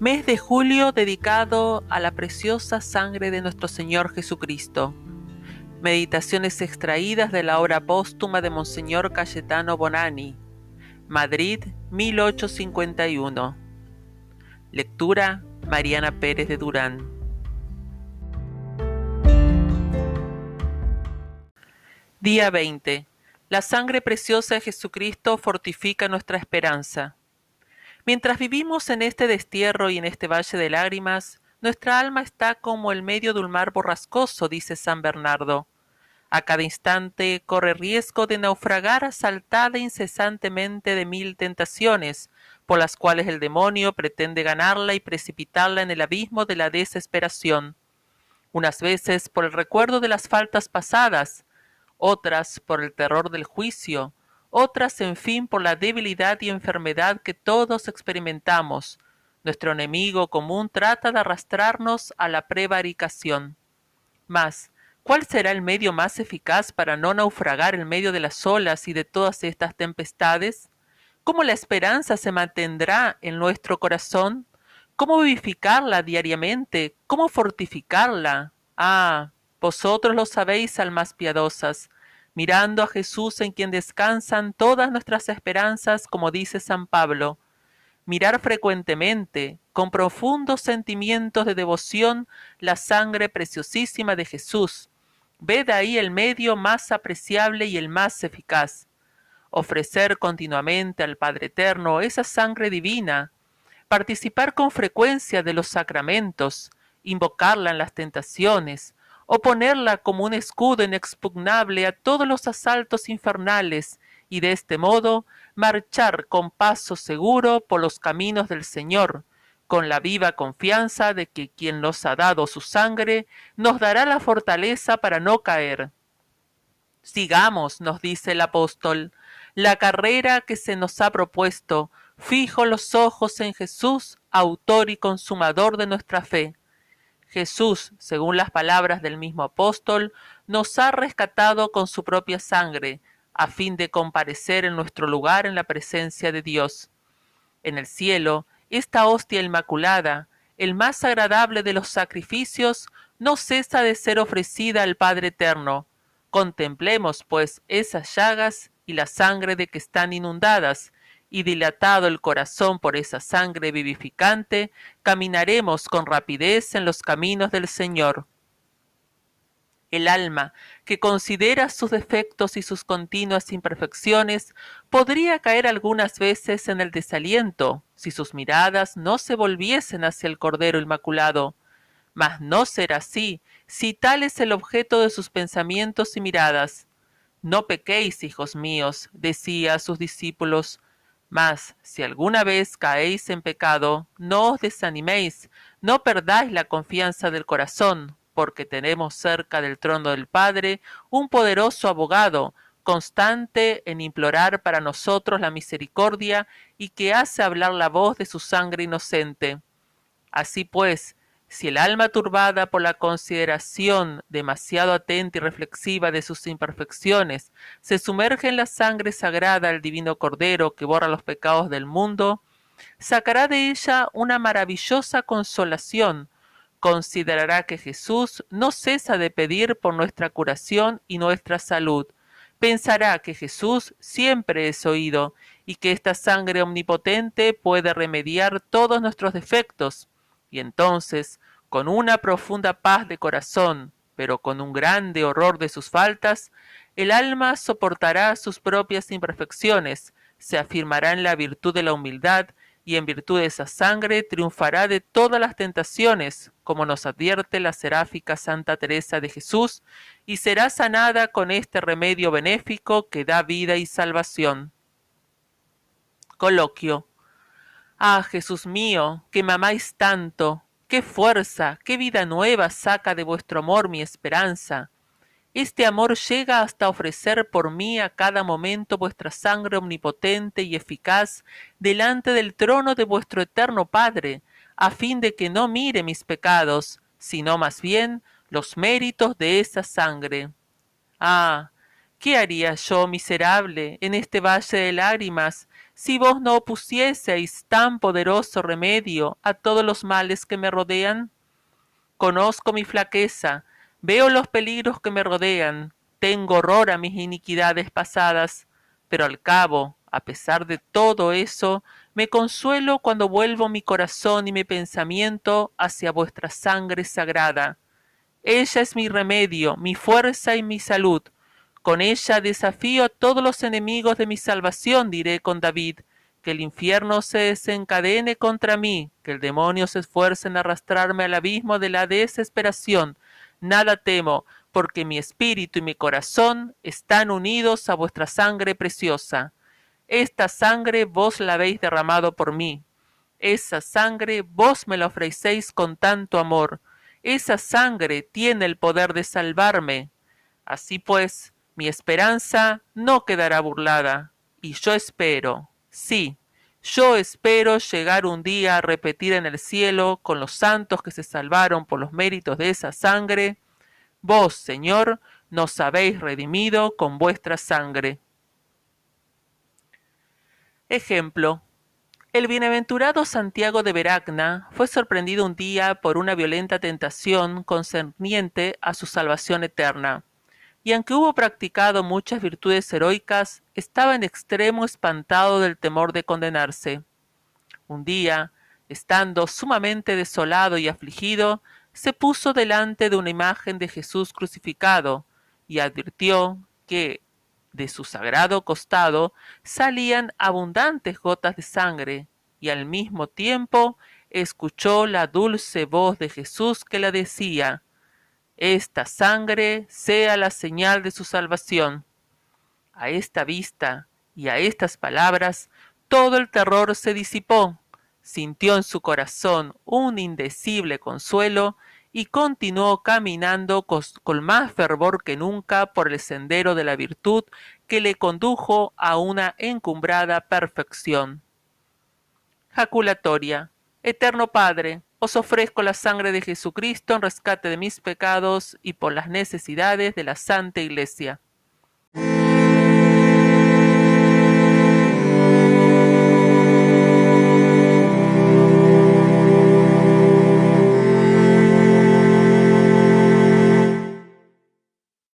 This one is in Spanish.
Mes de julio dedicado a la preciosa sangre de nuestro Señor Jesucristo. Meditaciones extraídas de la obra póstuma de Monseñor Cayetano Bonani. Madrid, 1851. Lectura Mariana Pérez de Durán. Día 20. La sangre preciosa de Jesucristo fortifica nuestra esperanza. Mientras vivimos en este destierro y en este valle de lágrimas, nuestra alma está como el medio de un mar borrascoso, dice San Bernardo. A cada instante corre riesgo de naufragar asaltada incesantemente de mil tentaciones, por las cuales el demonio pretende ganarla y precipitarla en el abismo de la desesperación. Unas veces por el recuerdo de las faltas pasadas, otras por el terror del juicio, otras en fin por la debilidad y enfermedad que todos experimentamos. Nuestro enemigo común trata de arrastrarnos a la prevaricación. Mas, ¿cuál será el medio más eficaz para no naufragar en medio de las olas y de todas estas tempestades? ¿Cómo la esperanza se mantendrá en nuestro corazón? ¿Cómo vivificarla diariamente? ¿Cómo fortificarla? Ah, vosotros lo sabéis, almas piadosas, mirando a Jesús en quien descansan todas nuestras esperanzas, como dice San Pablo. Mirar frecuentemente, con profundos sentimientos de devoción, la sangre preciosísima de Jesús. Ved ahí el medio más apreciable y el más eficaz. Ofrecer continuamente al Padre Eterno esa sangre divina, participar con frecuencia de los sacramentos, invocarla en las tentaciones, o ponerla como un escudo inexpugnable a todos los asaltos infernales, y de este modo marchar con paso seguro por los caminos del Señor, con la viva confianza de que quien nos ha dado su sangre nos dará la fortaleza para no caer. Sigamos, nos dice el apóstol, la carrera que se nos ha propuesto, fijo los ojos en Jesús, autor y consumador de nuestra fe Jesús, según las palabras del mismo apóstol, nos ha rescatado con su propia sangre, a fin de comparecer en nuestro lugar en la presencia de Dios. En el cielo, esta hostia inmaculada, el más agradable de los sacrificios, no cesa de ser ofrecida al Padre Eterno. Contemplemos, pues, esas llagas y la sangre de que están inundadas, y dilatado el corazón por esa sangre vivificante, caminaremos con rapidez en los caminos del Señor. El alma, que considera sus defectos y sus continuas imperfecciones, podría caer algunas veces en el desaliento si sus miradas no se volviesen hacia el Cordero Inmaculado. Mas no será así si tal es el objeto de sus pensamientos y miradas. No pequéis, hijos míos, decía a sus discípulos, mas si alguna vez caéis en pecado, no os desaniméis, no perdáis la confianza del corazón, porque tenemos cerca del trono del Padre un poderoso abogado, constante en implorar para nosotros la misericordia y que hace hablar la voz de su sangre inocente. Así pues, si el alma turbada por la consideración demasiado atenta y reflexiva de sus imperfecciones se sumerge en la sangre sagrada del divino Cordero que borra los pecados del mundo, sacará de ella una maravillosa consolación, considerará que Jesús no cesa de pedir por nuestra curación y nuestra salud, pensará que Jesús siempre es oído y que esta sangre omnipotente puede remediar todos nuestros defectos, y entonces, con una profunda paz de corazón, pero con un grande horror de sus faltas, el alma soportará sus propias imperfecciones, se afirmará en la virtud de la humildad, y en virtud de esa sangre triunfará de todas las tentaciones, como nos advierte la seráfica Santa Teresa de Jesús, y será sanada con este remedio benéfico que da vida y salvación. Coloquio Ah, Jesús mío, que me amáis tanto, qué fuerza, qué vida nueva saca de vuestro amor mi esperanza. Este amor llega hasta ofrecer por mí a cada momento vuestra sangre omnipotente y eficaz delante del trono de vuestro eterno Padre, a fin de que no mire mis pecados, sino más bien los méritos de esa sangre. Ah, ¿Qué haría yo, miserable, en este valle de lágrimas, si vos no opusieseis tan poderoso remedio a todos los males que me rodean? Conozco mi flaqueza, veo los peligros que me rodean, tengo horror a mis iniquidades pasadas, pero al cabo, a pesar de todo eso, me consuelo cuando vuelvo mi corazón y mi pensamiento hacia vuestra sangre sagrada. Ella es mi remedio, mi fuerza y mi salud. Con ella desafío a todos los enemigos de mi salvación, diré con David, que el infierno se desencadene contra mí, que el demonio se esfuerce en arrastrarme al abismo de la desesperación. Nada temo, porque mi espíritu y mi corazón están unidos a vuestra sangre preciosa. Esta sangre vos la habéis derramado por mí. Esa sangre vos me la ofrecéis con tanto amor. Esa sangre tiene el poder de salvarme. Así pues, mi esperanza no quedará burlada, y yo espero, sí, yo espero llegar un día a repetir en el cielo con los santos que se salvaron por los méritos de esa sangre, vos, Señor, nos habéis redimido con vuestra sangre. Ejemplo. El bienaventurado Santiago de Veragna fue sorprendido un día por una violenta tentación concerniente a su salvación eterna y aunque hubo practicado muchas virtudes heroicas, estaba en extremo espantado del temor de condenarse. Un día, estando sumamente desolado y afligido, se puso delante de una imagen de Jesús crucificado, y advirtió que de su sagrado costado salían abundantes gotas de sangre, y al mismo tiempo escuchó la dulce voz de Jesús que le decía esta sangre sea la señal de su salvación. A esta vista y a estas palabras todo el terror se disipó, sintió en su corazón un indecible consuelo y continuó caminando con más fervor que nunca por el sendero de la virtud que le condujo a una encumbrada perfección. Jaculatoria. Eterno Padre, os ofrezco la sangre de Jesucristo en rescate de mis pecados y por las necesidades de la Santa Iglesia.